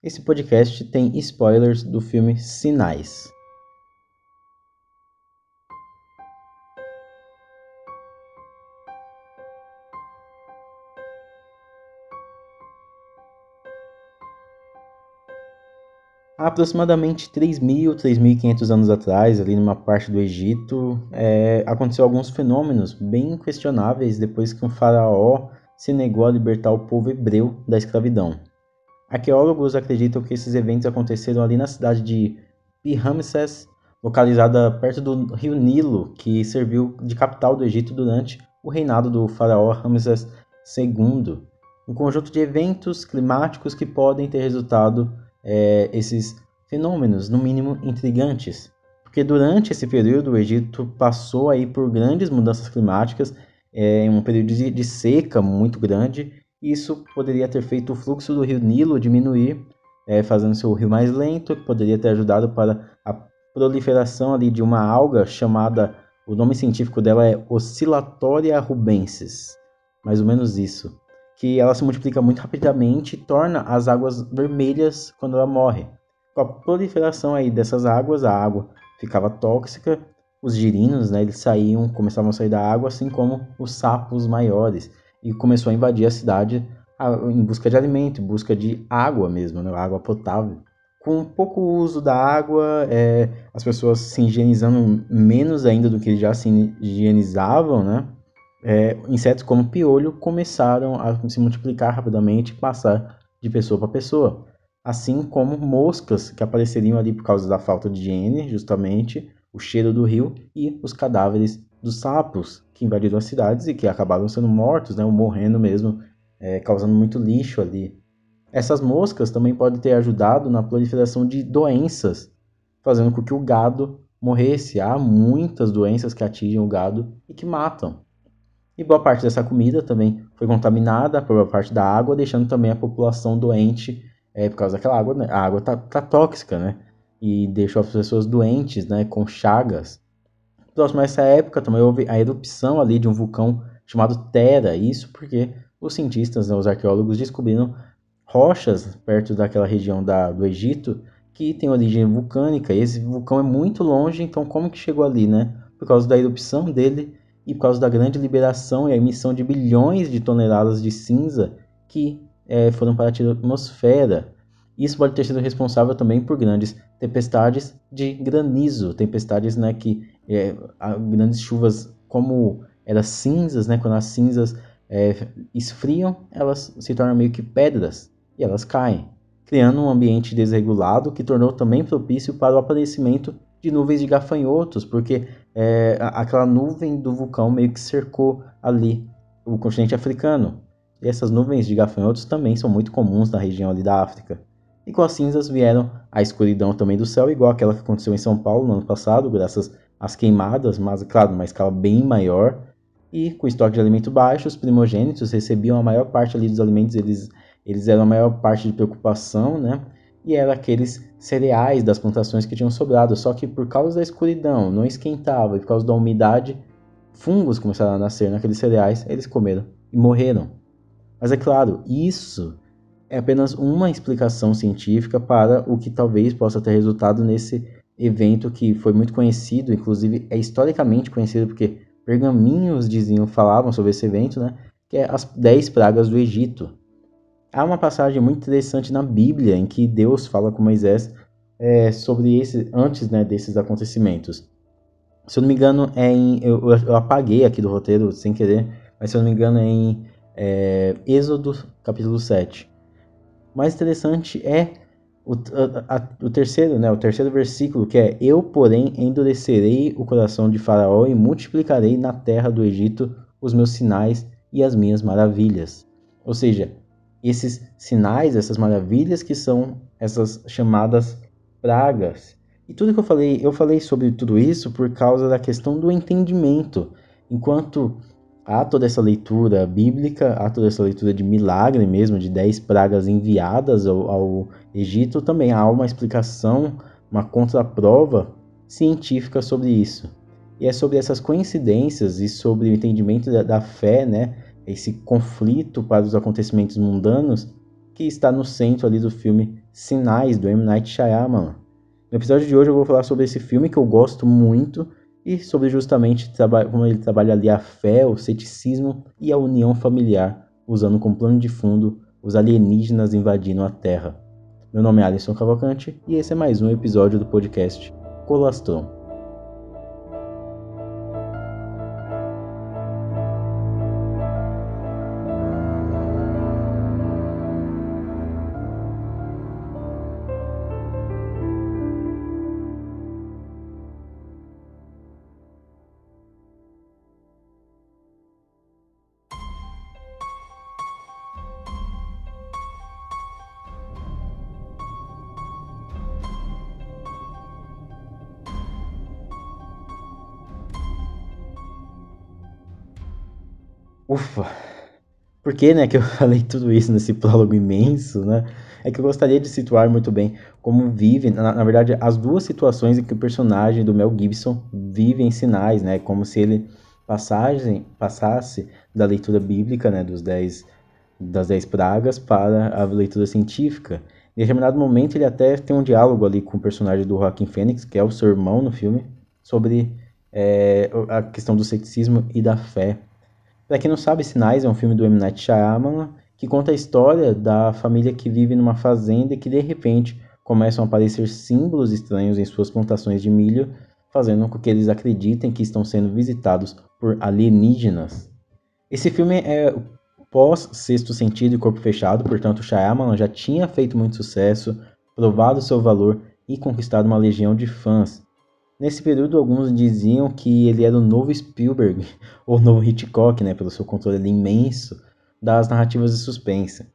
Esse podcast tem spoilers do filme Sinais. Há aproximadamente 3.000, 3.500 anos atrás, ali numa parte do Egito, é, aconteceu alguns fenômenos bem questionáveis depois que um faraó se negou a libertar o povo hebreu da escravidão. Arqueólogos acreditam que esses eventos aconteceram ali na cidade de Pi-Ramsés, localizada perto do rio Nilo, que serviu de capital do Egito durante o reinado do faraó Ramsés II. Um conjunto de eventos climáticos que podem ter resultado é, esses fenômenos, no mínimo intrigantes. Porque durante esse período o Egito passou aí por grandes mudanças climáticas, é, um período de, de seca muito grande, isso poderia ter feito o fluxo do rio Nilo diminuir, é, fazendo seu rio mais lento, que poderia ter ajudado para a proliferação ali de uma alga chamada, o nome científico dela é Oscillatória rubensis, mais ou menos isso, que ela se multiplica muito rapidamente e torna as águas vermelhas quando ela morre. Com a proliferação aí dessas águas, a água ficava tóxica, os girinos, né, eles saíam, começavam a sair da água, assim como os sapos maiores e começou a invadir a cidade em busca de alimento, em busca de água mesmo, né? água potável. Com pouco uso da água, é, as pessoas se higienizando menos ainda do que já se higienizavam, né? É, insetos como piolho começaram a se multiplicar rapidamente e passar de pessoa para pessoa. Assim como moscas que apareceriam ali por causa da falta de higiene, justamente, o cheiro do rio e os cadáveres dos sapos que invadiram as cidades e que acabaram sendo mortos, né, ou morrendo mesmo, é, causando muito lixo ali. Essas moscas também podem ter ajudado na proliferação de doenças, fazendo com que o gado morresse. Há muitas doenças que atingem o gado e que matam. E boa parte dessa comida também foi contaminada boa parte da água, deixando também a população doente é, por causa daquela água. Né? A água tá, tá tóxica, né? E deixou as pessoas doentes, né? Com chagas. Próximo a essa época também houve a erupção ali de um vulcão chamado Terra, isso porque os cientistas, né, os arqueólogos descobriram rochas perto daquela região da, do Egito que tem origem vulcânica, e esse vulcão é muito longe, então como que chegou ali, né? Por causa da erupção dele e por causa da grande liberação e a emissão de bilhões de toneladas de cinza que é, foram para a atmosfera. Isso pode ter sido responsável também por grandes tempestades de granizo, tempestades né, que é, grandes chuvas, como eram cinzas, né, quando as cinzas é, esfriam, elas se tornam meio que pedras e elas caem, criando um ambiente desregulado que tornou também propício para o aparecimento de nuvens de gafanhotos, porque é, aquela nuvem do vulcão meio que cercou ali o continente africano. E essas nuvens de gafanhotos também são muito comuns na região ali da África. E com as cinzas vieram a escuridão também do céu, igual aquela que aconteceu em São Paulo no ano passado, graças às queimadas, mas claro, numa escala bem maior. E com estoque de alimento baixo, os primogênitos recebiam a maior parte ali dos alimentos, eles, eles eram a maior parte de preocupação, né? E eram aqueles cereais das plantações que tinham sobrado, só que por causa da escuridão, não esquentava, e por causa da umidade, fungos começaram a nascer naqueles cereais, eles comeram e morreram. Mas é claro, isso é apenas uma explicação científica para o que talvez possa ter resultado nesse evento que foi muito conhecido, inclusive é historicamente conhecido porque pergaminhos diziam, falavam sobre esse evento, né? Que é as dez pragas do Egito. Há uma passagem muito interessante na Bíblia em que Deus fala com Moisés é, sobre esse antes né, desses acontecimentos. Se eu não me engano, é em. Eu, eu, apaguei aqui do roteiro sem querer, mas se eu não me engano, é em é, Êxodo capítulo 7 mais interessante é o, a, a, o terceiro, né, o terceiro versículo, que é: Eu, porém, endurecerei o coração de Faraó e multiplicarei na terra do Egito os meus sinais e as minhas maravilhas. Ou seja, esses sinais, essas maravilhas que são essas chamadas pragas. E tudo que eu falei, eu falei sobre tudo isso por causa da questão do entendimento. Enquanto há toda essa leitura bíblica, há toda essa leitura de milagre mesmo, de dez pragas enviadas ao, ao Egito, também há uma explicação, uma contraprova científica sobre isso. E é sobre essas coincidências e sobre o entendimento da, da fé, né, esse conflito para os acontecimentos mundanos, que está no centro ali do filme Sinais, do M. Night Shyamalan. No episódio de hoje eu vou falar sobre esse filme que eu gosto muito e sobre justamente como ele trabalha ali a fé, o ceticismo e a união familiar, usando como plano de fundo os alienígenas invadindo a Terra. Meu nome é Alisson Cavalcante e esse é mais um episódio do podcast Colastron. Ufa! Por que, né, que eu falei tudo isso nesse prólogo imenso, né? É que eu gostaria de situar muito bem como vive, na, na verdade, as duas situações em que o personagem do Mel Gibson vive em sinais, né? Como se ele passagem, passasse da leitura bíblica, né, dos dez, das dez pragas para a leitura científica. Em determinado momento ele até tem um diálogo ali com o personagem do Joaquin Phoenix, que é o seu irmão no filme, sobre é, a questão do ceticismo e da fé. Para quem não sabe, Sinais é um filme do M. Night Shyamalan que conta a história da família que vive numa fazenda e que de repente começam a aparecer símbolos estranhos em suas plantações de milho, fazendo com que eles acreditem que estão sendo visitados por alienígenas. Esse filme é pós Sexto Sentido e Corpo Fechado, portanto Shyamalan já tinha feito muito sucesso, provado seu valor e conquistado uma legião de fãs. Nesse período, alguns diziam que ele era o novo Spielberg, ou novo Hitchcock, né, pelo seu controle imenso das narrativas de suspense.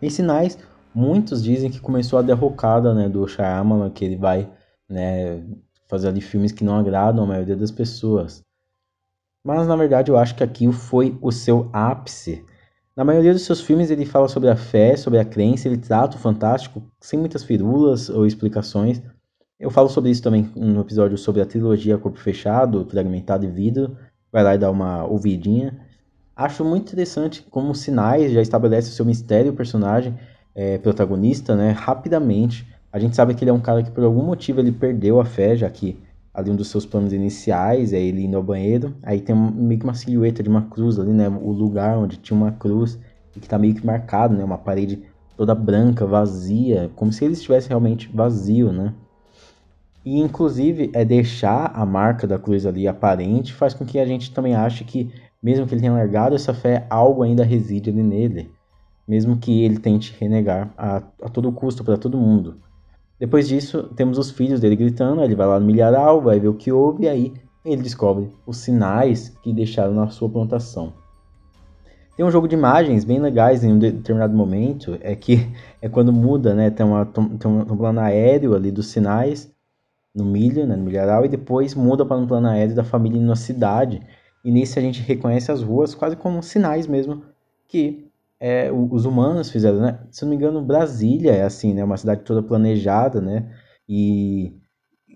Em Sinais, muitos dizem que começou a derrocada né, do Shyamalan, que ele vai né, fazer ali filmes que não agradam a maioria das pessoas. Mas, na verdade, eu acho que aqui foi o seu ápice. Na maioria dos seus filmes, ele fala sobre a fé, sobre a crença, ele trata o fantástico sem muitas firulas ou explicações, eu falo sobre isso também no episódio sobre a trilogia Corpo Fechado, Fragmentado e Vidro. Vai lá e dá uma ouvidinha. Acho muito interessante como Sinais já estabelece o seu mistério, o personagem é, protagonista, né, rapidamente. A gente sabe que ele é um cara que por algum motivo ele perdeu a fé, já que ali um dos seus planos iniciais é ele indo ao banheiro. Aí tem meio que uma silhueta de uma cruz ali, né, o lugar onde tinha uma cruz e que tá meio que marcado, né, uma parede toda branca, vazia, como se ele estivesse realmente vazio, né. E inclusive é deixar a marca da cruz ali aparente faz com que a gente também ache que, mesmo que ele tenha largado essa fé, algo ainda reside ali nele. Mesmo que ele tente renegar a, a todo custo para todo mundo. Depois disso, temos os filhos dele gritando, ele vai lá no milharal, vai ver o que houve, e aí ele descobre os sinais que deixaram na sua plantação. Tem um jogo de imagens bem legais em um determinado momento, é que é quando muda, né? Tem, uma, tem um, um plano aéreo ali dos sinais, no milho, né, no milharal, e depois muda para um plano aéreo da família na cidade. E nisso a gente reconhece as ruas quase como sinais mesmo que é, os humanos fizeram, né? Se não me engano, Brasília é assim, né? Uma cidade toda planejada, né? E,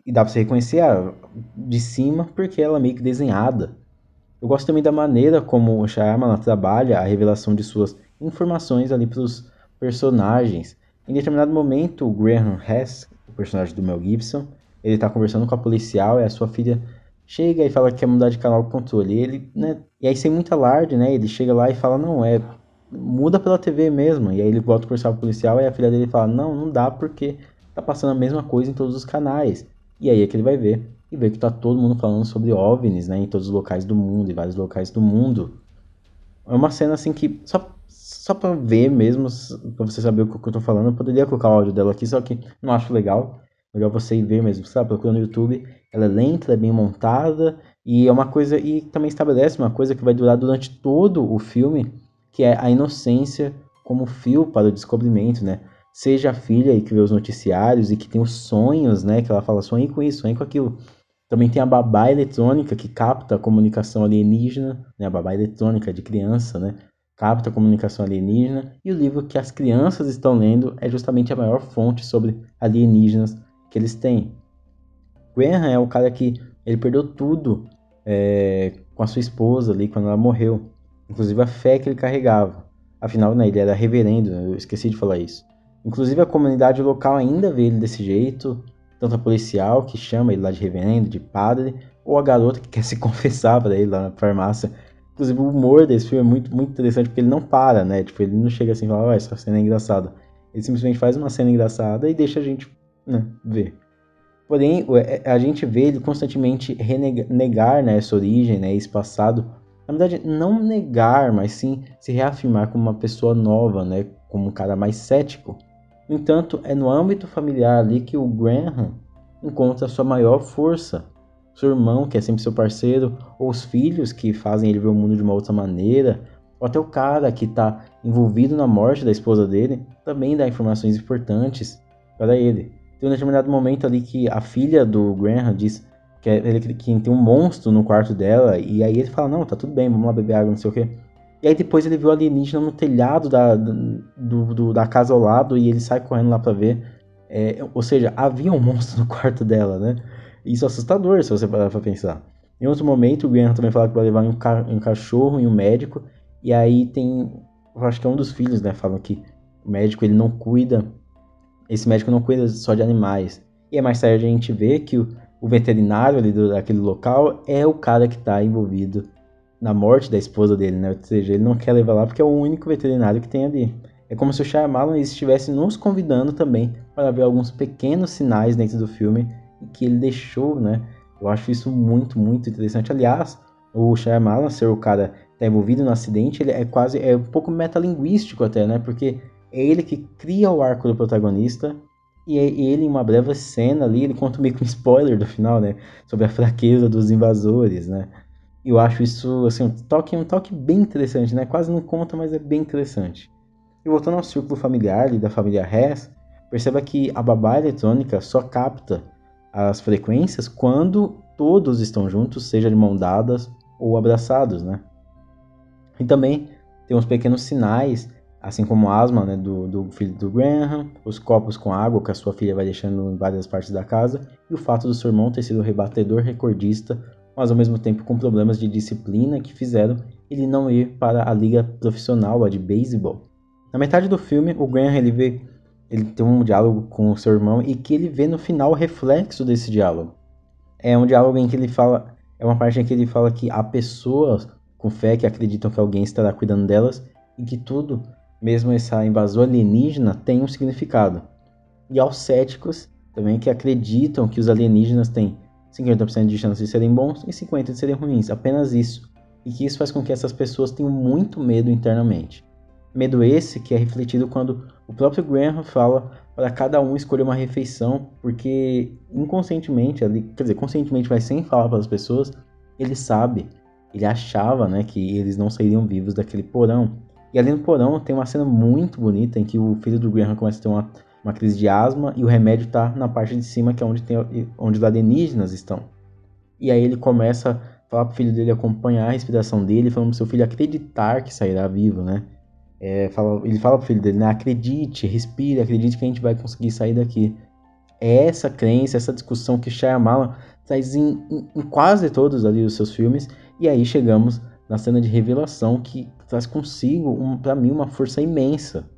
e dá para você reconhecer a, de cima porque ela é meio que desenhada. Eu gosto também da maneira como o Shyamalan trabalha a revelação de suas informações ali para os personagens. Em determinado momento, o Graham Hess, o personagem do Mel Gibson, ele tá conversando com a policial e a sua filha chega e fala que quer mudar de canal de controle. E ele, né, e aí sem muita alarde, né, ele chega lá e fala, não, é, muda pela TV mesmo. E aí ele volta a conversar com o policial e a filha dele fala, não, não dá porque tá passando a mesma coisa em todos os canais. E aí é que ele vai ver e vê que tá todo mundo falando sobre OVNIs, né, em todos os locais do mundo, em vários locais do mundo. É uma cena assim que só só para ver mesmo, para você saber o que eu tô falando, eu poderia colocar o áudio dela aqui, só que não acho legal. Melhor você ver mesmo, sabe? Procura no YouTube. Ela é lenta, é bem montada e é uma coisa e também estabelece uma coisa que vai durar durante todo o filme, que é a inocência como fio para o descobrimento, né? Seja a filha aí que vê os noticiários e que tem os sonhos, né? Que ela fala, sonhe com isso, sonhe com aquilo. Também tem a babá eletrônica que capta a comunicação alienígena, né? A babá eletrônica de criança, né? Capta a comunicação alienígena. E o livro que as crianças estão lendo é justamente a maior fonte sobre alienígenas que eles têm. Graham é o cara que ele perdeu tudo é, com a sua esposa ali quando ela morreu, inclusive a fé que ele carregava. Afinal, né, ele era reverendo, eu esqueci de falar isso. Inclusive a comunidade local ainda vê ele desse jeito, tanto a policial que chama ele lá de reverendo, de padre, ou a garota que quer se confessar para ele lá na farmácia. Inclusive o humor desse filme é muito, muito interessante porque ele não para, né? Tipo, ele não chega assim e fala, oh, essa cena é engraçada. Ele simplesmente faz uma cena engraçada e deixa a gente ver. Porém, é, a gente vê ele constantemente negar né, essa origem, né, esse passado. Na verdade, não negar, mas sim se reafirmar como uma pessoa nova, né, como um cara mais cético. No entanto, é no âmbito familiar ali que o Graham encontra sua maior força. Seu irmão, que é sempre seu parceiro, ou os filhos que fazem ele ver o mundo de uma outra maneira, ou até o cara que está envolvido na morte da esposa dele, também dá informações importantes para ele. Tem um determinado momento ali que a filha do Graham diz que, é ele, que tem um monstro no quarto dela, e aí ele fala, não, tá tudo bem, vamos lá beber água, não sei o quê. E aí depois ele viu alienígena no telhado da, do, do, da casa ao lado e ele sai correndo lá pra ver. É, ou seja, havia um monstro no quarto dela, né? Isso é assustador se você parar pra pensar. Em outro momento, o Graham também fala que vai levar um, ca um cachorro e um médico. E aí tem. Eu acho que é um dos filhos, né? Falam que o médico ele não cuida esse médico não cuida só de animais. E é mais tarde a gente vê que o, o veterinário ali do, daquele local é o cara que está envolvido na morte da esposa dele, né? Ou seja, ele não quer levar lá porque é o único veterinário que tem ali. É como se o Shyamalan estivesse nos convidando também para ver alguns pequenos sinais dentro do filme que ele deixou, né? Eu acho isso muito, muito interessante. Aliás, o Shyamalan ser o cara que está envolvido no acidente, ele é quase é um pouco metalinguístico até, né? Porque é ele que cria o arco do protagonista. E é ele, em uma breve cena ali, ele conta meio que um spoiler do final, né? Sobre a fraqueza dos invasores, né? E eu acho isso, assim, um toque, um toque bem interessante, né? Quase não conta, mas é bem interessante. E voltando ao círculo familiar ali da família Hess, perceba que a babá eletrônica só capta as frequências quando todos estão juntos, seja de mão dadas ou abraçados, né? E também tem uns pequenos sinais assim como a asma né, do, do, filho do Graham, os copos com água que a sua filha vai deixando em várias partes da casa, e o fato do seu irmão ter sido rebatedor recordista, mas ao mesmo tempo com problemas de disciplina que fizeram ele não ir para a liga profissional, a de beisebol. Na metade do filme, o Graham ele vê, ele tem um diálogo com o seu irmão e que ele vê no final o reflexo desse diálogo. É um diálogo em que ele fala, é uma parte em que ele fala que há pessoas com fé que acreditam que alguém estará cuidando delas e que tudo mesmo essa invasão alienígena tem um significado. E aos céticos também que acreditam que os alienígenas têm 50% de chance de serem bons e 50% de serem ruins, apenas isso. E que isso faz com que essas pessoas tenham muito medo internamente. Medo esse que é refletido quando o próprio Graham fala para cada um escolher uma refeição, porque inconscientemente, quer dizer, conscientemente, mas sem falar para as pessoas, ele sabe, ele achava né, que eles não sairiam vivos daquele porão. E ali no porão tem uma cena muito bonita em que o filho do Graham começa a ter uma, uma crise de asma e o remédio está na parte de cima, que é onde, tem, onde os alienígenas estão. E aí ele começa a falar pro filho dele acompanhar a respiração dele, falando pro seu filho acreditar que sairá vivo, né? É, fala, ele fala pro filho dele, né? Acredite, respire, acredite que a gente vai conseguir sair daqui. É essa crença, essa discussão que Shyamalan traz em, em, em quase todos ali os seus filmes. E aí chegamos na cena de revelação que traz consigo, um, para mim, uma força imensa.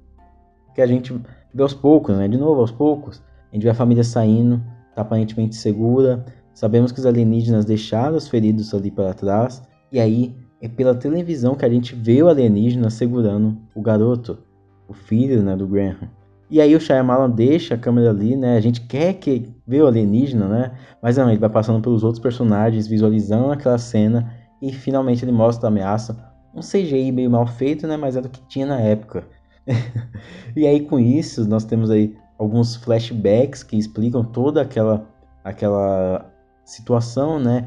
Que a gente vê aos poucos, né? De novo, aos poucos. A gente vê a família saindo, tá aparentemente segura. Sabemos que os alienígenas deixaram os feridos ali para trás. E aí é pela televisão que a gente vê o alienígena segurando o garoto, o filho né, do Graham. E aí o Shyamalan deixa a câmera ali, né? A gente quer que vê o alienígena, né? Mas não, ele vai passando pelos outros personagens, visualizando aquela cena e finalmente ele mostra a ameaça um CGI meio mal feito, né? Mas era o que tinha na época. e aí com isso nós temos aí alguns flashbacks que explicam toda aquela aquela situação, né?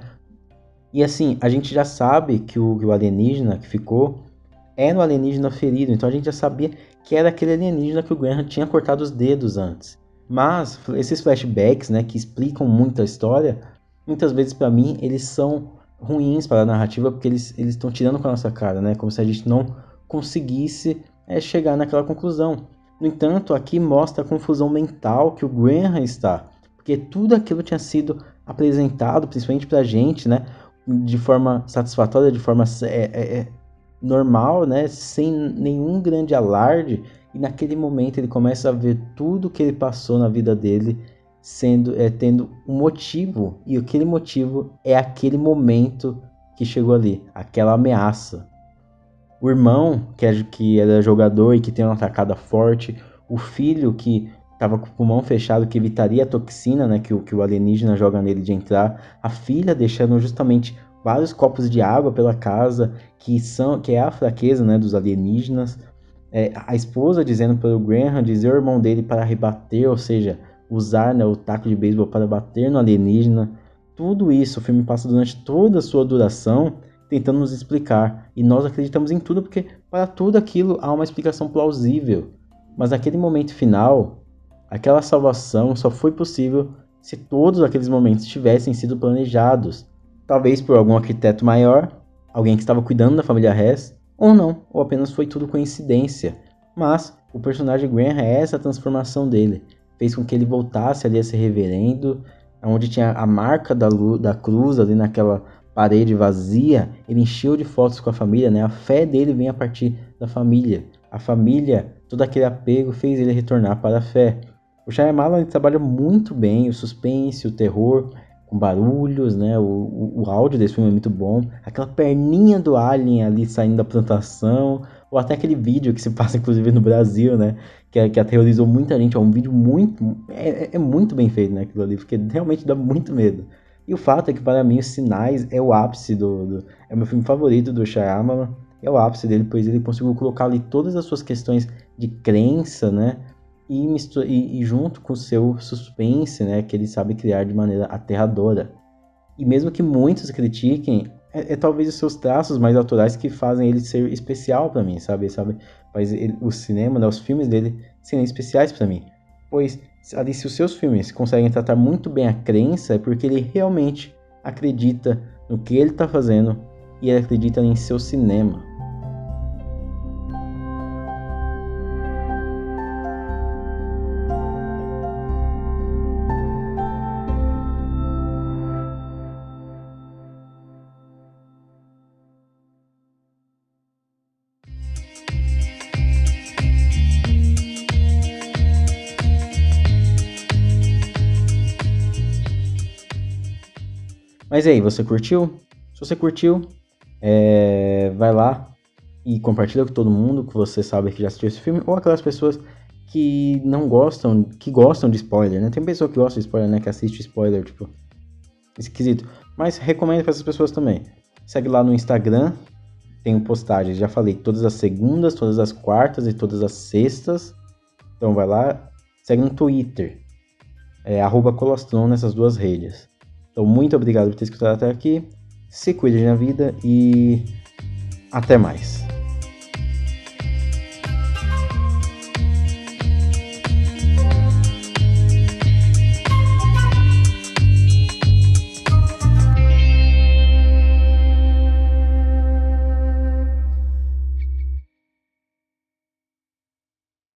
E assim, a gente já sabe que o, que o alienígena que ficou era o alienígena ferido, então a gente já sabia que era aquele alienígena que o Graham tinha cortado os dedos antes. Mas esses flashbacks, né, que explicam muito a história, muitas vezes para mim eles são ruins para a narrativa porque eles estão tirando com a nossa cara, né? Como se a gente não conseguisse é, chegar naquela conclusão. No entanto, aqui mostra a confusão mental que o Graham está, porque tudo aquilo tinha sido apresentado, principalmente para a gente, né? De forma satisfatória, de forma é, é, é, normal, né, sem nenhum grande alarde, e naquele momento ele começa a ver tudo que ele passou na vida dele sendo é, tendo um motivo, e aquele motivo é aquele momento que chegou ali, aquela ameaça. O irmão, que, é, que era jogador e que tem uma atacada forte, o filho que estava com o pulmão fechado, que evitaria a toxina né, que, o, que o alienígena joga nele de entrar, a filha deixando justamente vários copos de água pela casa, que são que é a fraqueza né, dos alienígenas. É, a esposa dizendo para o Graham dizer ao irmão dele para rebater, ou seja, usar né, o taco de beisebol para bater no alienígena. Tudo isso o filme passa durante toda a sua duração tentando nos explicar. E nós acreditamos em tudo porque para tudo aquilo há uma explicação plausível. Mas naquele momento final, aquela salvação só foi possível se todos aqueles momentos tivessem sido planejados. Talvez por algum arquiteto maior, alguém que estava cuidando da família Hess, ou não, ou apenas foi tudo coincidência. Mas o personagem Graham é essa transformação dele. Fez com que ele voltasse ali a ser reverendo, onde tinha a marca da, da cruz ali naquela parede vazia, ele encheu de fotos com a família, né? A fé dele vem a partir da família. A família, todo aquele apego fez ele retornar para a fé. O Shyamalan trabalha muito bem o suspense, o terror, com barulhos, né? O, o, o, áudio desse filme é muito bom. Aquela perninha do alien ali saindo da plantação, ou até aquele vídeo que se passa inclusive no Brasil, né? Que, que aterrorizou muita gente. É um vídeo muito. É, é muito bem feito, né? Aquilo ali, porque realmente dá muito medo. E o fato é que para mim os Sinais é o ápice do, do é o meu filme favorito do Shyamalan, é o ápice dele, pois ele conseguiu colocar ali todas as suas questões de crença, né? E, mistura, e, e junto com o seu suspense, né? Que ele sabe criar de maneira aterradora. E mesmo que muitos critiquem, é, é, talvez os seus traços mais autorais que fazem ele ser especial para mim, sabe? sabe? Faz ele, o cinema, né, os filmes dele serem especiais para mim. Pois ali, se os seus filmes conseguem tratar muito bem a crença, é porque ele realmente acredita no que ele está fazendo e ele acredita em seu cinema. Mas aí, você curtiu? Se você curtiu, é, vai lá e compartilha com todo mundo que você sabe que já assistiu esse filme, ou aquelas pessoas que não gostam, que gostam de spoiler, né? Tem pessoa que gosta de spoiler, né? Que assiste spoiler, tipo, esquisito. Mas recomendo para essas pessoas também. Segue lá no Instagram, tenho postagens, já falei, todas as segundas, todas as quartas e todas as sextas. Então vai lá, segue no Twitter, é arroba nessas duas redes. Então, muito obrigado por ter escutado até aqui. Se cuide na vida e até mais.